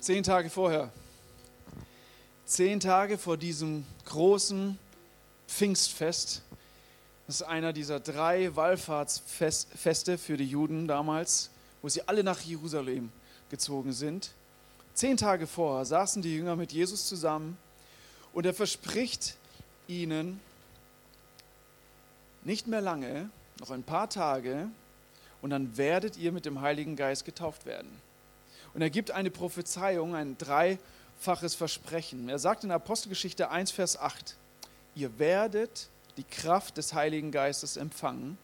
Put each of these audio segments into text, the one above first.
Zehn Tage vorher. Zehn Tage vor diesem großen Pfingstfest. Das ist einer dieser drei Wallfahrtsfeste für die Juden damals, wo sie alle nach Jerusalem gezogen sind. Zehn Tage vorher saßen die Jünger mit Jesus zusammen und er verspricht ihnen, nicht mehr lange, noch ein paar Tage, und dann werdet ihr mit dem Heiligen Geist getauft werden. Und er gibt eine Prophezeiung, ein dreifaches Versprechen. Er sagt in Apostelgeschichte 1, Vers 8, ihr werdet die Kraft des Heiligen Geistes empfangen,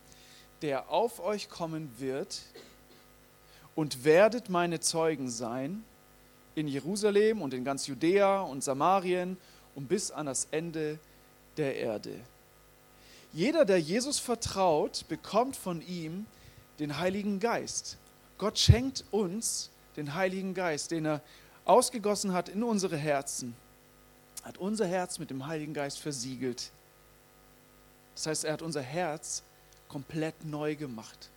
der auf euch kommen wird, und werdet meine Zeugen sein in Jerusalem und in ganz Judäa und Samarien und bis an das Ende der Erde. Jeder, der Jesus vertraut, bekommt von ihm den Heiligen Geist. Gott schenkt uns den Heiligen Geist, den er ausgegossen hat in unsere Herzen, hat unser Herz mit dem Heiligen Geist versiegelt. Das heißt, er hat unser Herz komplett neu gemacht.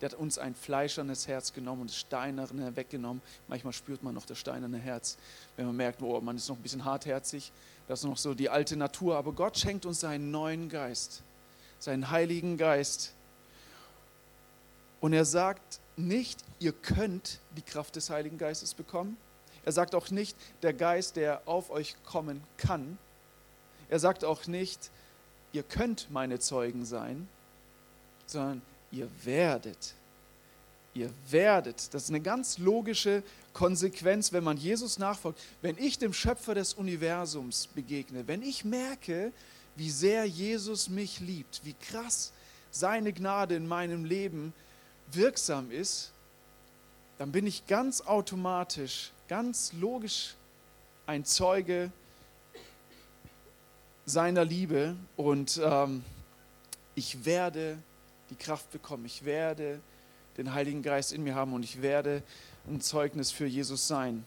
Der hat uns ein fleischernes Herz genommen und das steinerne weggenommen. Manchmal spürt man noch das steinerne Herz, wenn man merkt, oh, man ist noch ein bisschen hartherzig. Das ist noch so die alte Natur. Aber Gott schenkt uns seinen neuen Geist, seinen Heiligen Geist. Und er sagt nicht, ihr könnt die Kraft des Heiligen Geistes bekommen. Er sagt auch nicht, der Geist, der auf euch kommen kann. Er sagt auch nicht, ihr könnt meine Zeugen sein, sondern ihr werdet. Ihr werdet. Das ist eine ganz logische Konsequenz, wenn man Jesus nachfolgt. Wenn ich dem Schöpfer des Universums begegne, wenn ich merke, wie sehr Jesus mich liebt, wie krass seine Gnade in meinem Leben wirksam ist, dann bin ich ganz automatisch, ganz logisch ein Zeuge seiner Liebe und ähm, ich werde die Kraft bekommen, ich werde den Heiligen Geist in mir haben und ich werde ein Zeugnis für Jesus sein.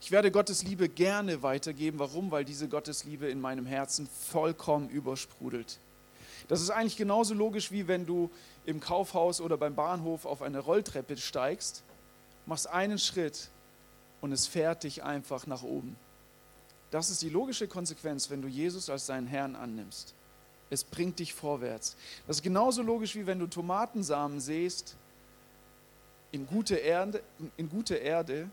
Ich werde Gottes Liebe gerne weitergeben. Warum? Weil diese Gottesliebe in meinem Herzen vollkommen übersprudelt. Das ist eigentlich genauso logisch, wie wenn du im Kaufhaus oder beim Bahnhof auf eine Rolltreppe steigst, machst einen Schritt und es fährt dich einfach nach oben. Das ist die logische Konsequenz, wenn du Jesus als deinen Herrn annimmst. Es bringt dich vorwärts. Das ist genauso logisch, wie wenn du Tomatensamen säst in gute Erde, in gute Erde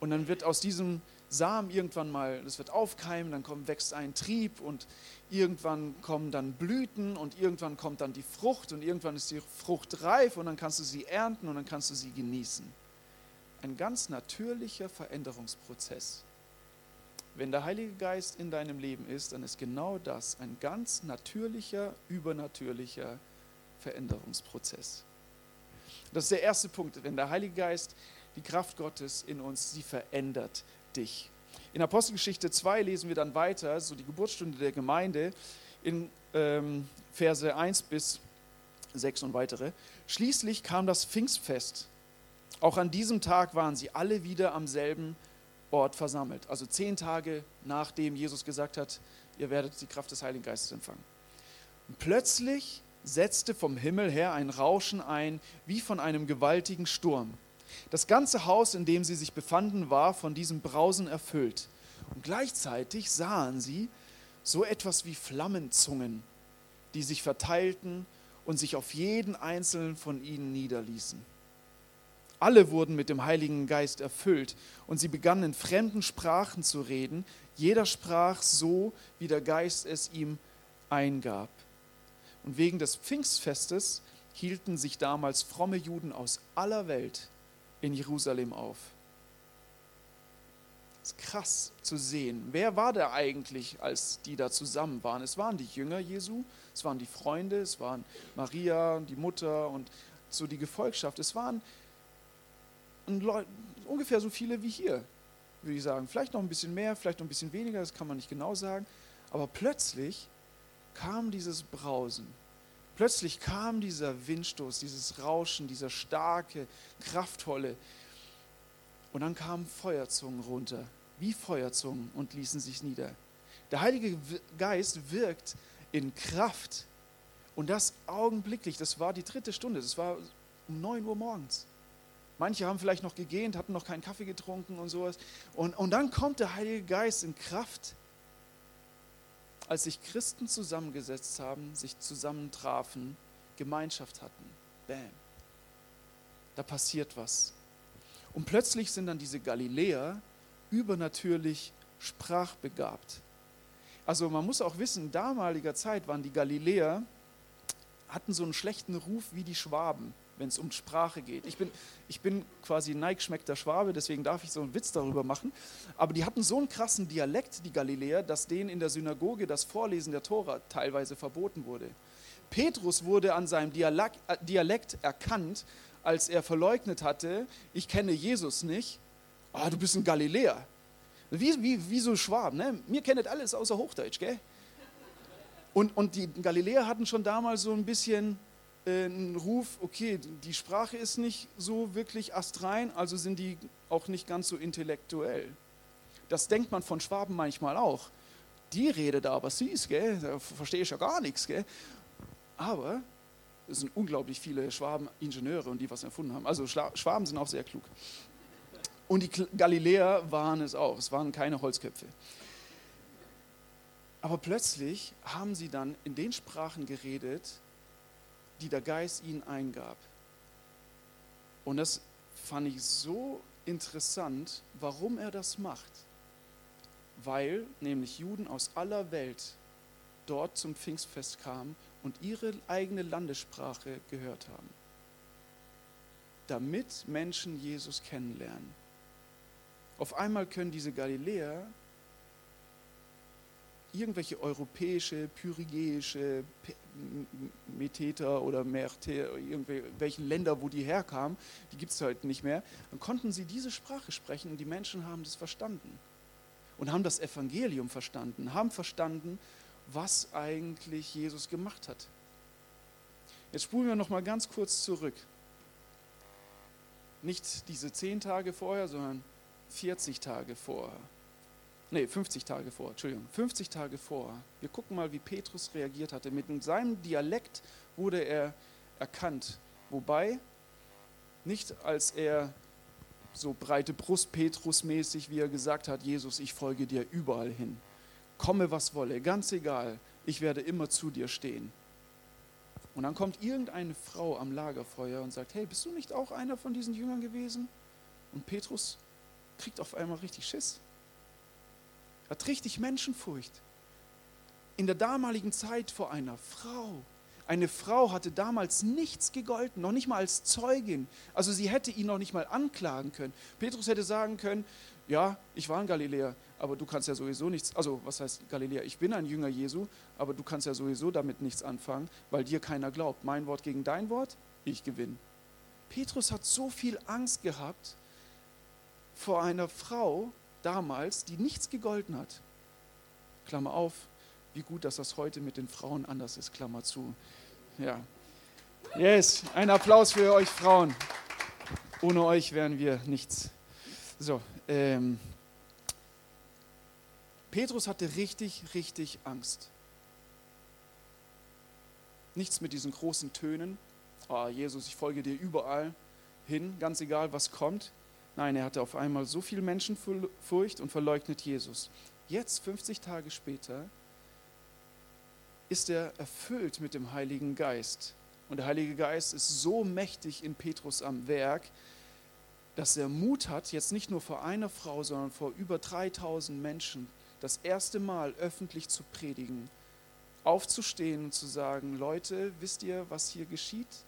und dann wird aus diesem Samen irgendwann mal, das wird aufkeimen, dann kommt, wächst ein Trieb und irgendwann kommen dann Blüten und irgendwann kommt dann die Frucht und irgendwann ist die Frucht reif und dann kannst du sie ernten und dann kannst du sie genießen. Ein ganz natürlicher Veränderungsprozess. Wenn der Heilige Geist in deinem Leben ist, dann ist genau das ein ganz natürlicher, übernatürlicher Veränderungsprozess. Das ist der erste Punkt. Wenn der Heilige Geist, die Kraft Gottes in uns, sie verändert dich. In Apostelgeschichte 2 lesen wir dann weiter, so die Geburtsstunde der Gemeinde, in ähm, Verse 1 bis 6 und weitere. Schließlich kam das Pfingstfest. Auch an diesem Tag waren sie alle wieder am selben Ort versammelt. Also zehn Tage nachdem Jesus gesagt hat, ihr werdet die Kraft des Heiligen Geistes empfangen. Und plötzlich setzte vom Himmel her ein Rauschen ein, wie von einem gewaltigen Sturm. Das ganze Haus, in dem sie sich befanden, war von diesem Brausen erfüllt. Und gleichzeitig sahen sie so etwas wie Flammenzungen, die sich verteilten und sich auf jeden einzelnen von ihnen niederließen. Alle wurden mit dem Heiligen Geist erfüllt und sie begannen in fremden Sprachen zu reden. Jeder sprach so, wie der Geist es ihm eingab. Und wegen des Pfingstfestes hielten sich damals fromme Juden aus aller Welt in Jerusalem auf. Es ist krass zu sehen. Wer war da eigentlich, als die da zusammen waren? Es waren die Jünger Jesu, es waren die Freunde, es waren Maria, die Mutter und so die Gefolgschaft. Es waren ungefähr so viele wie hier, würde ich sagen. Vielleicht noch ein bisschen mehr, vielleicht noch ein bisschen weniger, das kann man nicht genau sagen. Aber plötzlich kam dieses Brausen. Plötzlich kam dieser Windstoß, dieses Rauschen, dieser starke, kraftvolle. Und dann kamen Feuerzungen runter, wie Feuerzungen, und ließen sich nieder. Der Heilige Geist wirkt in Kraft. Und das augenblicklich, das war die dritte Stunde, das war um 9 Uhr morgens. Manche haben vielleicht noch gegähnt, hatten noch keinen Kaffee getrunken und sowas. Und, und dann kommt der Heilige Geist in Kraft, als sich Christen zusammengesetzt haben, sich zusammentrafen, Gemeinschaft hatten. Bam. Da passiert was. Und plötzlich sind dann diese Galiläer übernatürlich sprachbegabt. Also man muss auch wissen, in damaliger Zeit waren die Galiläer, hatten so einen schlechten Ruf wie die Schwaben wenn es um Sprache geht. Ich bin, ich bin quasi neigschmeckter Schwabe, deswegen darf ich so einen Witz darüber machen. Aber die hatten so einen krassen Dialekt, die Galiläer, dass denen in der Synagoge das Vorlesen der Tora teilweise verboten wurde. Petrus wurde an seinem Dialekt, äh, Dialekt erkannt, als er verleugnet hatte, ich kenne Jesus nicht. Ah, du bist ein Galiläer. Wie, wie, wie so Schwaben, ne? Mir kennt alles außer Hochdeutsch, gell? Und, und die Galiläer hatten schon damals so ein bisschen einen Ruf, okay, die Sprache ist nicht so wirklich astrein, also sind die auch nicht ganz so intellektuell. Das denkt man von Schwaben manchmal auch. Die redet aber süß, gell? da verstehe ich ja gar nichts. Gell? Aber es sind unglaublich viele Schwaben Ingenieure und die was erfunden haben. Also Schwaben sind auch sehr klug. Und die Galiläer waren es auch. Es waren keine Holzköpfe. Aber plötzlich haben sie dann in den Sprachen geredet, die der Geist ihnen eingab. Und das fand ich so interessant, warum er das macht. Weil nämlich Juden aus aller Welt dort zum Pfingstfest kamen und ihre eigene Landessprache gehört haben. Damit Menschen Jesus kennenlernen. Auf einmal können diese Galiläer irgendwelche europäische, pyrigäische Meteter oder Merte, irgendwelchen Länder, wo die herkamen, die gibt es heute nicht mehr, dann konnten sie diese Sprache sprechen und die Menschen haben das verstanden und haben das Evangelium verstanden, haben verstanden, was eigentlich Jesus gemacht hat. Jetzt spulen wir noch mal ganz kurz zurück. Nicht diese zehn Tage vorher, sondern 40 Tage vorher nee, 50 Tage vor, Entschuldigung, 50 Tage vor. Wir gucken mal, wie Petrus reagiert hatte. Mit seinem Dialekt wurde er erkannt. Wobei, nicht als er so breite Brust Petrus mäßig, wie er gesagt hat, Jesus, ich folge dir überall hin. Komme, was wolle, ganz egal, ich werde immer zu dir stehen. Und dann kommt irgendeine Frau am Lagerfeuer und sagt, hey, bist du nicht auch einer von diesen Jüngern gewesen? Und Petrus kriegt auf einmal richtig Schiss hat richtig Menschenfurcht. In der damaligen Zeit vor einer Frau. Eine Frau hatte damals nichts gegolten, noch nicht mal als Zeugin. Also sie hätte ihn noch nicht mal anklagen können. Petrus hätte sagen können, ja, ich war ein Galiläer, aber du kannst ja sowieso nichts, also was heißt Galiläer? Ich bin ein Jünger Jesu, aber du kannst ja sowieso damit nichts anfangen, weil dir keiner glaubt. Mein Wort gegen dein Wort, ich gewinne. Petrus hat so viel Angst gehabt vor einer Frau, damals, die nichts gegolten hat. Klammer auf, wie gut, dass das heute mit den Frauen anders ist, Klammer zu. Ja. Yes, ein Applaus für euch Frauen. Ohne euch wären wir nichts. So, ähm, Petrus hatte richtig, richtig Angst. Nichts mit diesen großen Tönen. Oh, Jesus, ich folge dir überall hin, ganz egal, was kommt. Nein, er hatte auf einmal so viel Menschenfurcht und verleugnet Jesus. Jetzt, 50 Tage später, ist er erfüllt mit dem Heiligen Geist. Und der Heilige Geist ist so mächtig in Petrus am Werk, dass er Mut hat, jetzt nicht nur vor einer Frau, sondern vor über 3000 Menschen das erste Mal öffentlich zu predigen, aufzustehen und zu sagen, Leute, wisst ihr, was hier geschieht?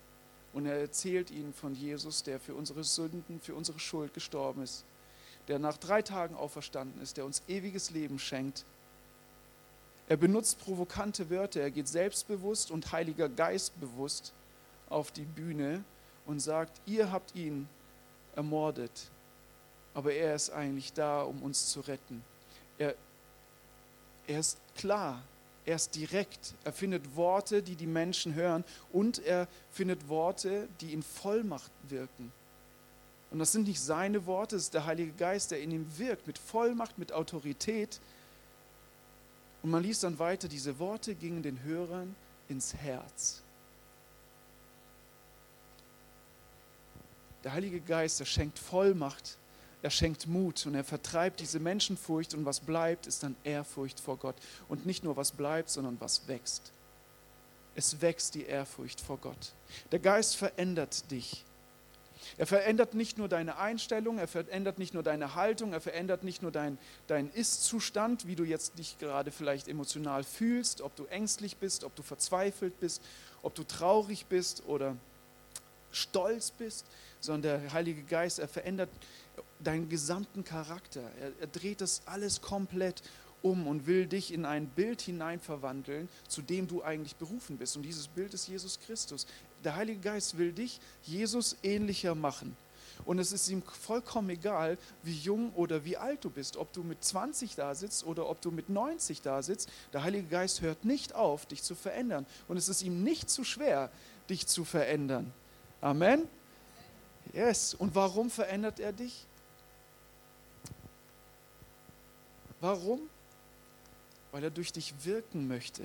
Und er erzählt ihnen von Jesus, der für unsere Sünden, für unsere Schuld gestorben ist, der nach drei Tagen auferstanden ist, der uns ewiges Leben schenkt. Er benutzt provokante Wörter, er geht selbstbewusst und Heiliger Geist bewusst auf die Bühne und sagt, ihr habt ihn ermordet, aber er ist eigentlich da, um uns zu retten. Er, er ist klar, er ist direkt. Er findet Worte, die die Menschen hören und er findet Worte, die in Vollmacht wirken. Und das sind nicht seine Worte, es ist der Heilige Geist, der in ihm wirkt, mit Vollmacht, mit Autorität. Und man liest dann weiter, diese Worte gingen den Hörern ins Herz. Der Heilige Geist, er schenkt Vollmacht, er schenkt Mut und er vertreibt diese Menschenfurcht und was bleibt, ist dann Ehrfurcht vor Gott. Und nicht nur was bleibt, sondern was wächst. Es wächst die Ehrfurcht vor Gott. Der Geist verändert dich. Er verändert nicht nur deine Einstellung, er verändert nicht nur deine Haltung, er verändert nicht nur deinen dein Ist-Zustand, wie du jetzt dich gerade vielleicht emotional fühlst, ob du ängstlich bist, ob du verzweifelt bist, ob du traurig bist oder stolz bist, sondern der Heilige Geist, er verändert deinen gesamten Charakter. Er, er dreht das alles komplett um und will dich in ein Bild hinein verwandeln, zu dem du eigentlich berufen bist. Und dieses Bild ist Jesus Christus. Der Heilige Geist will dich Jesus ähnlicher machen. Und es ist ihm vollkommen egal, wie jung oder wie alt du bist, ob du mit 20 da sitzt oder ob du mit 90 da sitzt. Der Heilige Geist hört nicht auf, dich zu verändern. Und es ist ihm nicht zu schwer, dich zu verändern. Amen. Yes. Und warum verändert er dich? Warum? Weil er durch dich wirken möchte.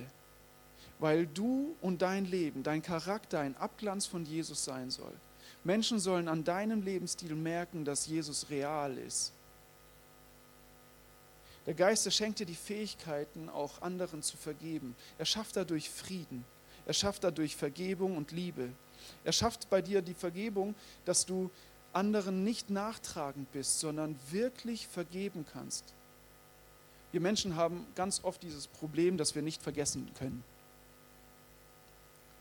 Weil du und dein Leben, dein Charakter ein Abglanz von Jesus sein soll. Menschen sollen an deinem Lebensstil merken, dass Jesus real ist. Der Geist, schenkt dir die Fähigkeiten, auch anderen zu vergeben. Er schafft dadurch Frieden. Er schafft dadurch Vergebung und Liebe. Er schafft bei dir die Vergebung, dass du anderen nicht nachtragend bist, sondern wirklich vergeben kannst. Wir Menschen haben ganz oft dieses Problem, dass wir nicht vergessen können.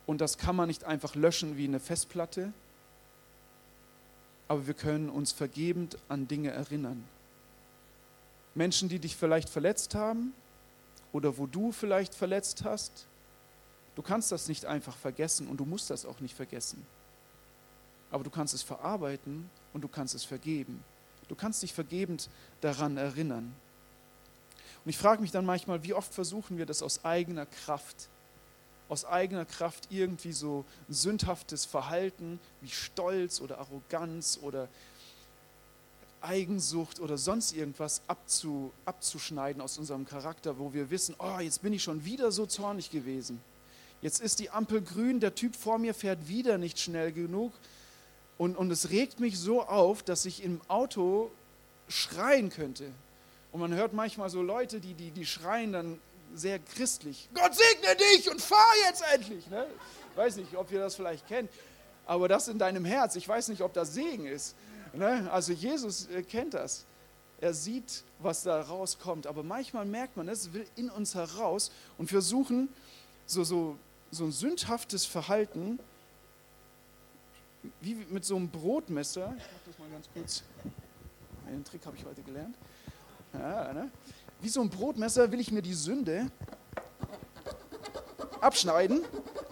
Und das kann man nicht einfach löschen wie eine Festplatte, aber wir können uns vergebend an Dinge erinnern. Menschen, die dich vielleicht verletzt haben oder wo du vielleicht verletzt hast, du kannst das nicht einfach vergessen und du musst das auch nicht vergessen. Aber du kannst es verarbeiten und du kannst es vergeben. Du kannst dich vergebend daran erinnern. Und ich frage mich dann manchmal, wie oft versuchen wir das aus eigener Kraft, aus eigener Kraft irgendwie so sündhaftes Verhalten wie Stolz oder Arroganz oder Eigensucht oder sonst irgendwas abzu, abzuschneiden aus unserem Charakter, wo wir wissen, oh, jetzt bin ich schon wieder so zornig gewesen. Jetzt ist die Ampel grün, der Typ vor mir fährt wieder nicht schnell genug. Und, und es regt mich so auf, dass ich im Auto schreien könnte. Und man hört manchmal so Leute, die, die, die schreien dann sehr christlich. Gott segne dich und fahr jetzt endlich. Ne? Ich weiß nicht, ob ihr das vielleicht kennt, aber das in deinem Herz. Ich weiß nicht, ob das Segen ist. Ne? Also Jesus äh, kennt das. Er sieht, was da rauskommt. Aber manchmal merkt man, es will in uns heraus und versuchen, so, so, so ein sündhaftes Verhalten, wie mit so einem Brotmesser, ich mach das mal ganz kurz, einen Trick habe ich heute gelernt, ja, ne? Wie so ein Brotmesser will ich mir die Sünde abschneiden,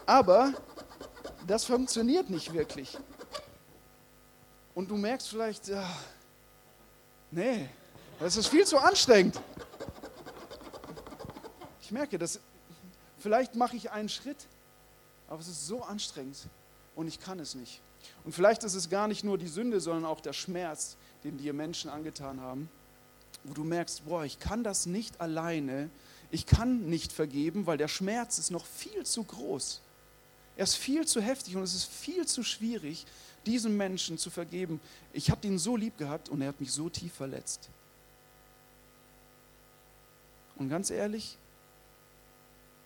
aber das funktioniert nicht wirklich. Und du merkst vielleicht, ja, nee, das ist viel zu anstrengend. Ich merke, dass vielleicht mache ich einen Schritt, aber es ist so anstrengend und ich kann es nicht. Und vielleicht ist es gar nicht nur die Sünde, sondern auch der Schmerz, den dir Menschen angetan haben wo du merkst, boah, ich kann das nicht alleine, ich kann nicht vergeben, weil der Schmerz ist noch viel zu groß. Er ist viel zu heftig und es ist viel zu schwierig, diesem Menschen zu vergeben. Ich habe ihn so lieb gehabt und er hat mich so tief verletzt. Und ganz ehrlich,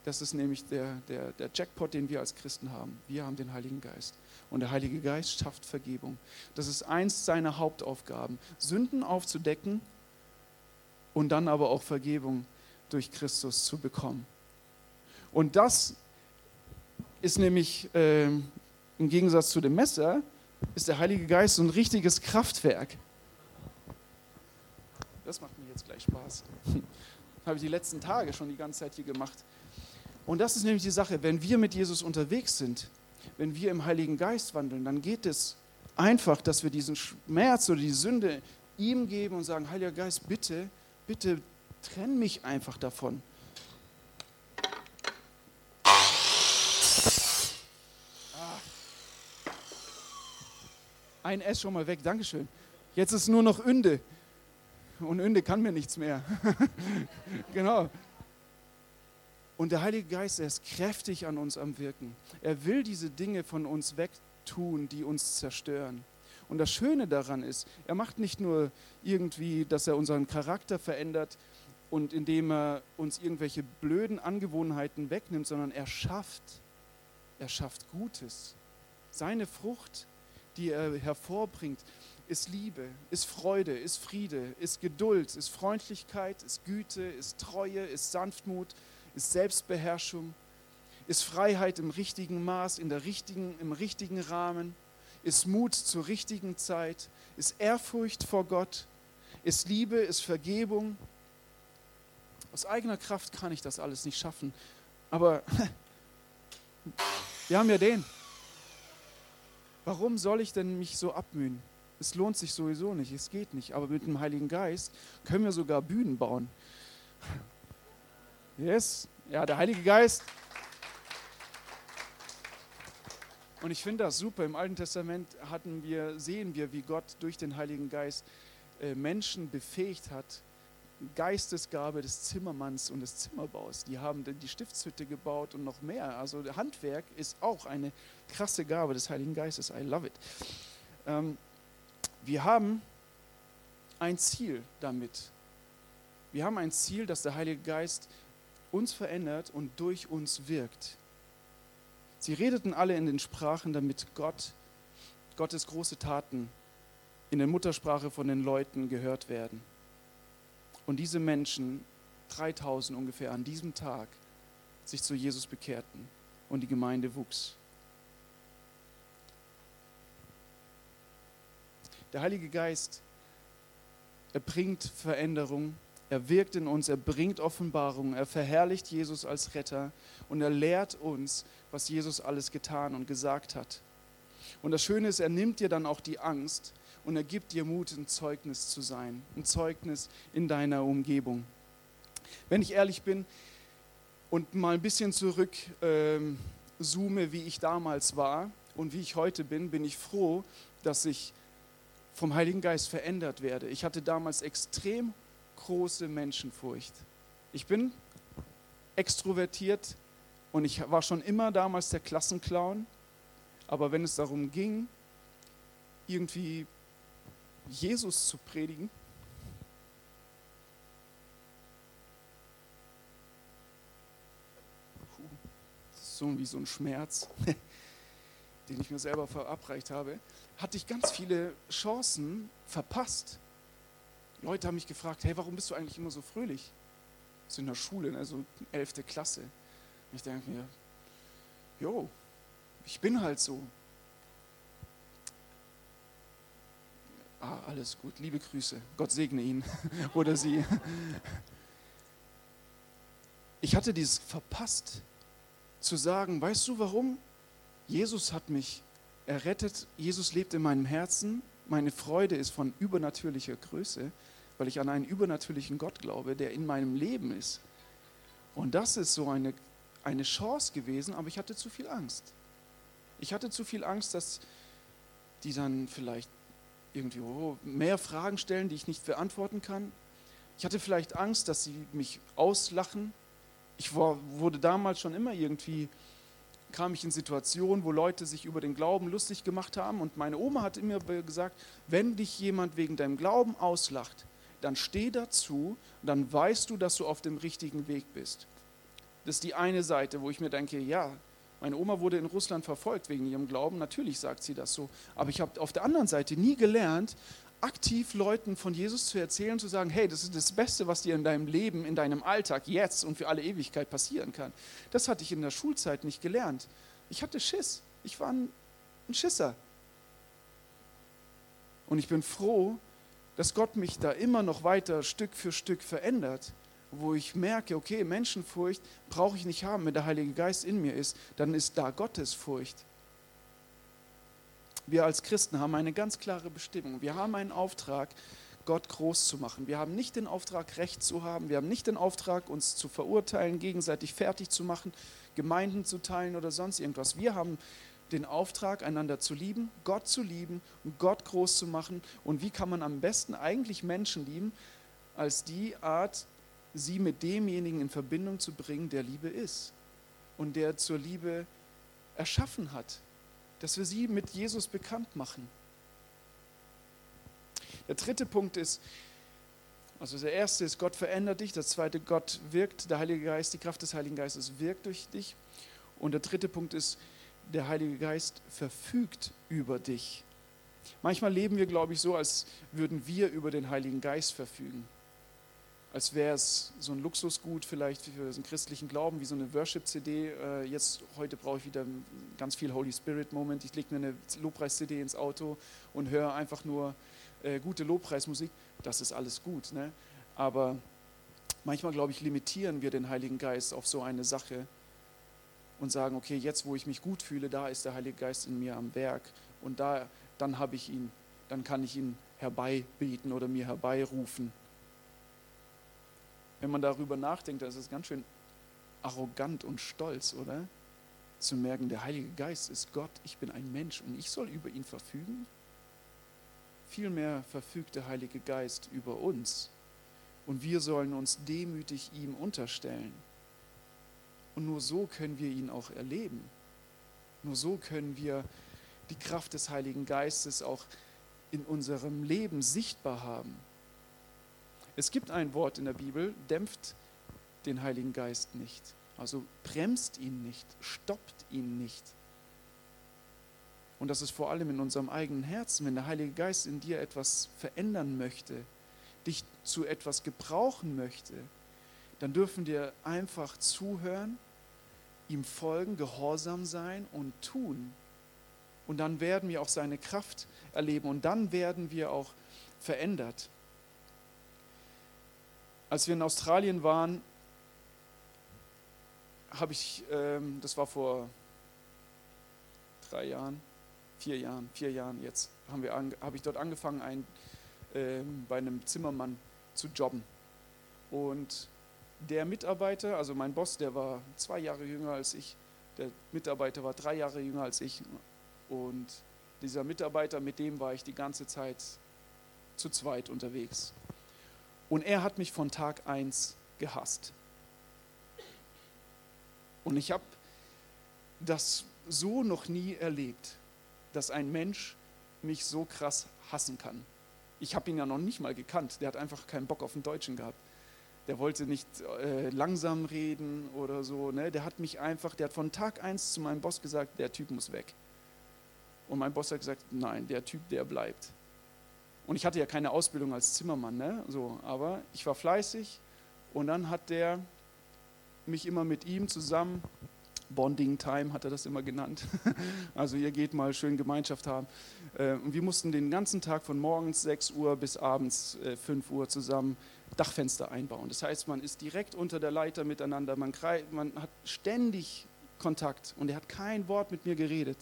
das ist nämlich der, der, der Jackpot, den wir als Christen haben. Wir haben den Heiligen Geist. Und der Heilige Geist schafft Vergebung. Das ist eins seiner Hauptaufgaben, Sünden aufzudecken und dann aber auch Vergebung durch Christus zu bekommen. Und das ist nämlich äh, im Gegensatz zu dem Messer, ist der Heilige Geist so ein richtiges Kraftwerk. Das macht mir jetzt gleich Spaß. Habe ich die letzten Tage schon die ganze Zeit hier gemacht. Und das ist nämlich die Sache, wenn wir mit Jesus unterwegs sind, wenn wir im Heiligen Geist wandeln, dann geht es einfach, dass wir diesen Schmerz oder die Sünde ihm geben und sagen, Heiliger Geist, bitte bitte trenn mich einfach davon. Ah. Ein S schon mal weg, Dankeschön. Jetzt ist nur noch Ünde. Und Ünde kann mir nichts mehr. genau. Und der Heilige Geist, er ist kräftig an uns am Wirken. Er will diese Dinge von uns wegtun, die uns zerstören. Und das Schöne daran ist, er macht nicht nur irgendwie, dass er unseren Charakter verändert und indem er uns irgendwelche blöden Angewohnheiten wegnimmt, sondern er schafft, er schafft Gutes. Seine Frucht, die er hervorbringt, ist Liebe, ist Freude, ist Friede, ist Geduld, ist Freundlichkeit, ist Güte, ist Treue, ist Sanftmut, ist Selbstbeherrschung, ist Freiheit im richtigen Maß, in der richtigen, im richtigen Rahmen, ist Mut zur richtigen Zeit, ist Ehrfurcht vor Gott, ist Liebe, ist Vergebung. Aus eigener Kraft kann ich das alles nicht schaffen, aber wir haben ja den. Warum soll ich denn mich so abmühen? Es lohnt sich sowieso nicht, es geht nicht. Aber mit dem Heiligen Geist können wir sogar Bühnen bauen. Yes, ja, der Heilige Geist. Und ich finde das super. Im Alten Testament hatten wir, sehen wir, wie Gott durch den Heiligen Geist äh, Menschen befähigt hat, Geistesgabe des Zimmermanns und des Zimmerbaus. Die haben die Stiftshütte gebaut und noch mehr. Also Handwerk ist auch eine krasse Gabe des Heiligen Geistes. I love it. Ähm, wir haben ein Ziel damit. Wir haben ein Ziel, dass der Heilige Geist uns verändert und durch uns wirkt. Sie redeten alle in den Sprachen, damit Gott, Gottes große Taten in der Muttersprache von den Leuten gehört werden. Und diese Menschen, 3000 ungefähr an diesem Tag, sich zu Jesus bekehrten und die Gemeinde wuchs. Der Heilige Geist, er bringt Veränderung, er wirkt in uns, er bringt Offenbarung, er verherrlicht Jesus als Retter und er lehrt uns, was Jesus alles getan und gesagt hat. Und das Schöne ist, er nimmt dir dann auch die Angst und er gibt dir Mut, ein Zeugnis zu sein, ein Zeugnis in deiner Umgebung. Wenn ich ehrlich bin und mal ein bisschen zurück ähm, zoome, wie ich damals war und wie ich heute bin, bin ich froh, dass ich vom Heiligen Geist verändert werde. Ich hatte damals extrem große Menschenfurcht. Ich bin extrovertiert und ich war schon immer damals der Klassenclown, aber wenn es darum ging, irgendwie Jesus zu predigen, so wie so ein Schmerz, den ich mir selber verabreicht habe, hatte ich ganz viele Chancen verpasst. Leute haben mich gefragt, hey, warum bist du eigentlich immer so fröhlich? Das ist in der Schule, also 11. Klasse. Und ich denke mir, jo, ich bin halt so. Ah, alles gut, liebe Grüße. Gott segne ihn oder sie. Ich hatte dieses verpasst, zu sagen, weißt du warum? Jesus hat mich errettet, Jesus lebt in meinem Herzen, meine Freude ist von übernatürlicher Größe, weil ich an einen übernatürlichen Gott glaube, der in meinem Leben ist. Und das ist so eine, eine Chance gewesen, aber ich hatte zu viel Angst. Ich hatte zu viel Angst, dass die dann vielleicht irgendwie oh, mehr Fragen stellen, die ich nicht beantworten kann. Ich hatte vielleicht Angst, dass sie mich auslachen. Ich war, wurde damals schon immer irgendwie kam ich in Situationen, wo Leute sich über den Glauben lustig gemacht haben und meine Oma hat immer gesagt, wenn dich jemand wegen deinem Glauben auslacht, dann steh dazu, dann weißt du, dass du auf dem richtigen Weg bist. Das ist die eine Seite, wo ich mir denke, ja, meine Oma wurde in Russland verfolgt wegen ihrem Glauben, natürlich sagt sie das so, aber ich habe auf der anderen Seite nie gelernt, aktiv Leuten von Jesus zu erzählen, zu sagen, hey, das ist das Beste, was dir in deinem Leben, in deinem Alltag jetzt und für alle Ewigkeit passieren kann. Das hatte ich in der Schulzeit nicht gelernt. Ich hatte Schiss. Ich war ein, Schisser. Und ich bin froh, dass Gott mich da immer noch weiter Stück für Stück verändert, wo ich merke, okay, Menschenfurcht brauche ich nicht haben, wenn der Heilige Geist in mir ist, dann ist da Gottesfurcht wir als Christen haben eine ganz klare Bestimmung. Wir haben einen Auftrag, Gott groß zu machen. Wir haben nicht den Auftrag, Recht zu haben. Wir haben nicht den Auftrag, uns zu verurteilen, gegenseitig fertig zu machen, Gemeinden zu teilen oder sonst irgendwas. Wir haben den Auftrag, einander zu lieben, Gott zu lieben und Gott groß zu machen. Und wie kann man am besten eigentlich Menschen lieben, als die Art, sie mit demjenigen in Verbindung zu bringen, der Liebe ist und der zur Liebe erschaffen hat, dass wir sie mit Jesus bekannt machen. Der dritte Punkt ist, also der erste ist, Gott verändert dich. Das zweite, Gott wirkt, der Heilige Geist, die Kraft des Heiligen Geistes wirkt durch dich. Und der dritte Punkt ist, der Heilige Geist verfügt über dich. Manchmal leben wir, glaube ich, so, als würden wir über den Heiligen Geist verfügen. Als wäre es so ein Luxusgut vielleicht für einen christlichen Glauben, wie so eine Worship-CD. Äh, jetzt, heute brauche ich wieder ganz viel Holy Spirit-Moment. Ich lege mir eine Lobpreis-CD ins Auto und höre einfach nur äh, gute Lobpreismusik. Das ist alles gut. Ne? Aber manchmal, glaube ich, limitieren wir den Heiligen Geist auf so eine Sache und sagen, okay, jetzt wo ich mich gut fühle, da ist der Heilige Geist in mir am Werk und da, dann habe ich ihn, dann kann ich ihn herbeibeten oder mir herbeirufen. Wenn man darüber nachdenkt, dann ist es ganz schön arrogant und stolz, oder? Zu merken, der Heilige Geist ist Gott, ich bin ein Mensch und ich soll über ihn verfügen? Vielmehr verfügt der Heilige Geist über uns und wir sollen uns demütig ihm unterstellen. Und nur so können wir ihn auch erleben. Nur so können wir die Kraft des Heiligen Geistes auch in unserem Leben sichtbar haben. Es gibt ein Wort in der Bibel, dämpft den Heiligen Geist nicht. Also bremst ihn nicht, stoppt ihn nicht. Und das ist vor allem in unserem eigenen Herzen, wenn der Heilige Geist in dir etwas verändern möchte, dich zu etwas gebrauchen möchte, dann dürfen wir einfach zuhören ihm folgen, gehorsam sein und tun. Und dann werden wir auch seine Kraft erleben und dann werden wir auch verändert. Als wir in Australien waren, habe ich, ähm, das war vor drei Jahren, vier Jahren, vier Jahren jetzt, habe ich dort angefangen, ein, ähm, bei einem Zimmermann zu jobben. Und der Mitarbeiter, also mein Boss, der war zwei Jahre jünger als ich, der Mitarbeiter war drei Jahre jünger als ich und dieser Mitarbeiter, mit dem war ich die ganze Zeit zu zweit unterwegs. Und er hat mich von Tag 1 gehasst. Und ich habe das so noch nie erlebt, dass ein Mensch mich so krass hassen kann. Ich habe ihn ja noch nicht mal gekannt, der hat einfach keinen Bock auf den Deutschen gehabt der wollte nicht äh, langsam reden oder so. Ne? Der hat mich einfach, der hat von Tag 1 zu meinem Boss gesagt, der Typ muss weg. Und mein Boss hat gesagt, nein, der Typ, der bleibt. Und ich hatte ja keine Ausbildung als Zimmermann, ne? so, aber ich war fleißig und dann hat der mich immer mit ihm zusammen Bonding Time hat er das immer genannt. Also ihr geht mal schön Gemeinschaft haben. Äh, und wir mussten den ganzen Tag von morgens 6 Uhr bis abends 5 äh, Uhr zusammen Dachfenster einbauen. Das heißt, man ist direkt unter der Leiter miteinander, man, man hat ständig Kontakt und er hat kein Wort mit mir geredet.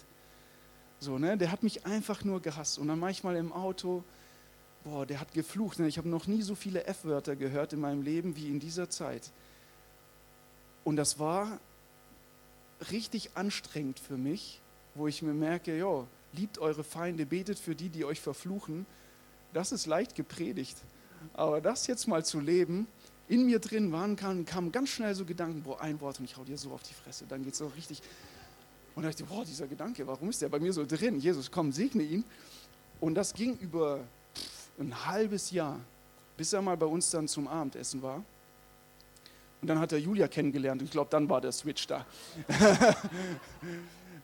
So, ne? Der hat mich einfach nur gehasst. Und dann manchmal im Auto, boah, der hat geflucht. Ne? Ich habe noch nie so viele F-Wörter gehört in meinem Leben wie in dieser Zeit. Und das war richtig anstrengend für mich, wo ich mir merke, jo, liebt eure Feinde, betet für die, die euch verfluchen. Das ist leicht gepredigt. Aber das jetzt mal zu leben, in mir drin waren, kamen, kamen ganz schnell so Gedanken, boah, ein Wort und ich hau dir so auf die Fresse. Dann geht es so richtig. Und dann dachte ich, boah, dieser Gedanke, warum ist der bei mir so drin? Jesus, komm, segne ihn. Und das ging über ein halbes Jahr, bis er mal bei uns dann zum Abendessen war. Und dann hat er Julia kennengelernt und ich glaube, dann war der Switch da.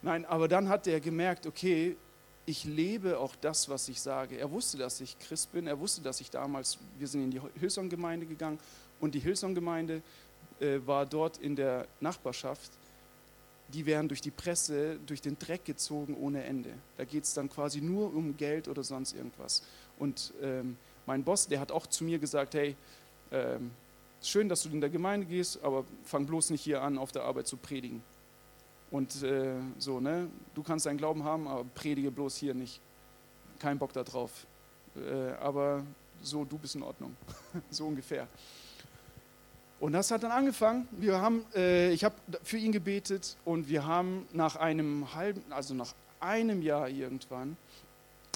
Nein, aber dann hat er gemerkt, okay, ich lebe auch das, was ich sage. Er wusste, dass ich Christ bin. Er wusste, dass ich damals, wir sind in die Hillsong-Gemeinde gegangen und die Hillsong-Gemeinde äh, war dort in der Nachbarschaft. Die werden durch die Presse, durch den Dreck gezogen ohne Ende. Da geht es dann quasi nur um Geld oder sonst irgendwas. Und ähm, mein Boss, der hat auch zu mir gesagt, hey, ähm, schön, dass du in der Gemeinde gehst, aber fang bloß nicht hier an, auf der Arbeit zu predigen. Und äh, so, ne? Du kannst deinen Glauben haben, aber predige bloß hier nicht. Kein Bock da drauf. Äh, aber so, du bist in Ordnung. so ungefähr. Und das hat dann angefangen. Wir haben, äh, ich habe für ihn gebetet und wir haben nach einem halben, also nach einem Jahr irgendwann,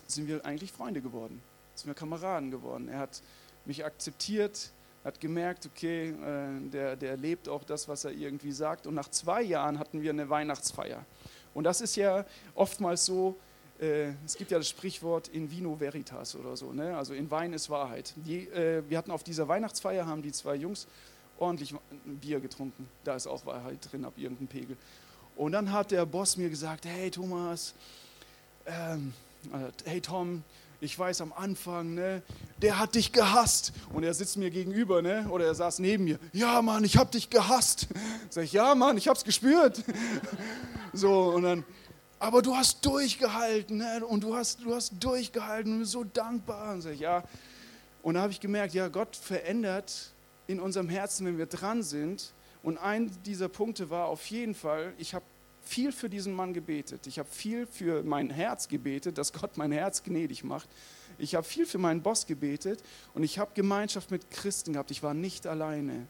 sind wir eigentlich Freunde geworden. Sind wir Kameraden geworden. Er hat mich akzeptiert hat gemerkt, okay, äh, der, der lebt auch das, was er irgendwie sagt. Und nach zwei Jahren hatten wir eine Weihnachtsfeier. Und das ist ja oftmals so, äh, es gibt ja das Sprichwort in vino veritas oder so, ne? also in Wein ist Wahrheit. Die, äh, wir hatten auf dieser Weihnachtsfeier, haben die zwei Jungs ordentlich Bier getrunken. Da ist auch Wahrheit drin ab irgendeinem Pegel. Und dann hat der Boss mir gesagt, hey Thomas, ähm, äh, hey Tom, ich weiß am Anfang, ne, der hat dich gehasst. Und er sitzt mir gegenüber, ne, oder er saß neben mir. Ja, Mann, ich hab dich gehasst. Sag ich, ja, Mann, ich hab's gespürt. So, und dann, aber du hast durchgehalten, ne, und du hast, du hast durchgehalten und bist so dankbar. Und sag ich, ja. Und da habe ich gemerkt, ja, Gott verändert in unserem Herzen, wenn wir dran sind. Und ein dieser Punkte war auf jeden Fall, ich habe viel für diesen Mann gebetet. Ich habe viel für mein Herz gebetet, dass Gott mein Herz gnädig macht. Ich habe viel für meinen Boss gebetet und ich habe Gemeinschaft mit Christen gehabt. Ich war nicht alleine.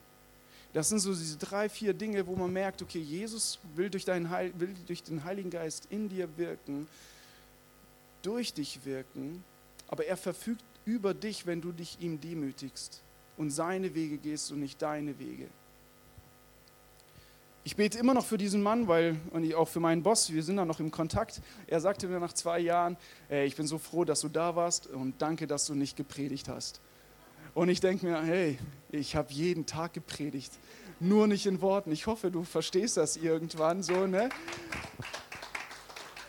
Das sind so diese drei, vier Dinge, wo man merkt, okay, Jesus will durch, deinen Heil, will durch den Heiligen Geist in dir wirken, durch dich wirken, aber er verfügt über dich, wenn du dich ihm demütigst und seine Wege gehst und nicht deine Wege. Ich bete immer noch für diesen Mann, weil, und auch für meinen Boss, wir sind da noch im Kontakt. Er sagte mir nach zwei Jahren, ey, ich bin so froh, dass du da warst und danke, dass du nicht gepredigt hast. Und ich denke mir, hey, ich habe jeden Tag gepredigt, nur nicht in Worten. Ich hoffe, du verstehst das irgendwann so, ne?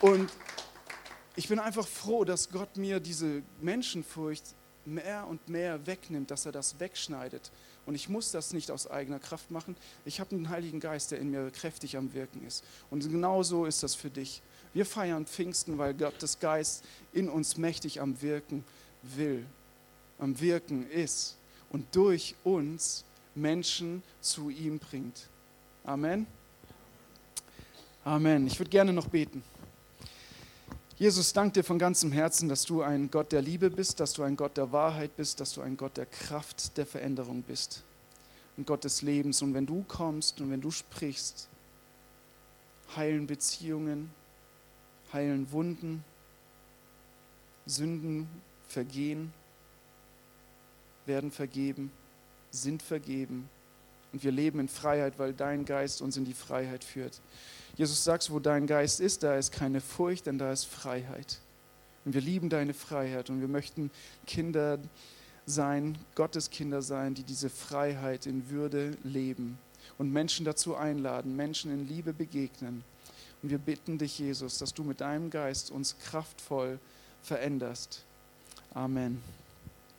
Und ich bin einfach froh, dass Gott mir diese Menschenfurcht mehr und mehr wegnimmt, dass er das wegschneidet. Und ich muss das nicht aus eigener Kraft machen. Ich habe einen Heiligen Geist, der in mir kräftig am Wirken ist. Und genau so ist das für dich. Wir feiern Pfingsten, weil Gottes Geist in uns mächtig am Wirken will, am Wirken ist und durch uns Menschen zu ihm bringt. Amen. Amen. Ich würde gerne noch beten. Jesus, danke dir von ganzem Herzen, dass du ein Gott der Liebe bist, dass du ein Gott der Wahrheit bist, dass du ein Gott der Kraft, der Veränderung bist. Ein Gott des Lebens. Und wenn du kommst und wenn du sprichst, heilen Beziehungen, heilen Wunden, Sünden vergehen, werden vergeben, sind vergeben. Und wir leben in Freiheit, weil dein Geist uns in die Freiheit führt. Jesus sagt, wo dein Geist ist, da ist keine Furcht, denn da ist Freiheit. Und wir lieben deine Freiheit und wir möchten Kinder sein, Gottes Kinder sein, die diese Freiheit in Würde leben und Menschen dazu einladen, Menschen in Liebe begegnen. Und wir bitten dich, Jesus, dass du mit deinem Geist uns kraftvoll veränderst. Amen.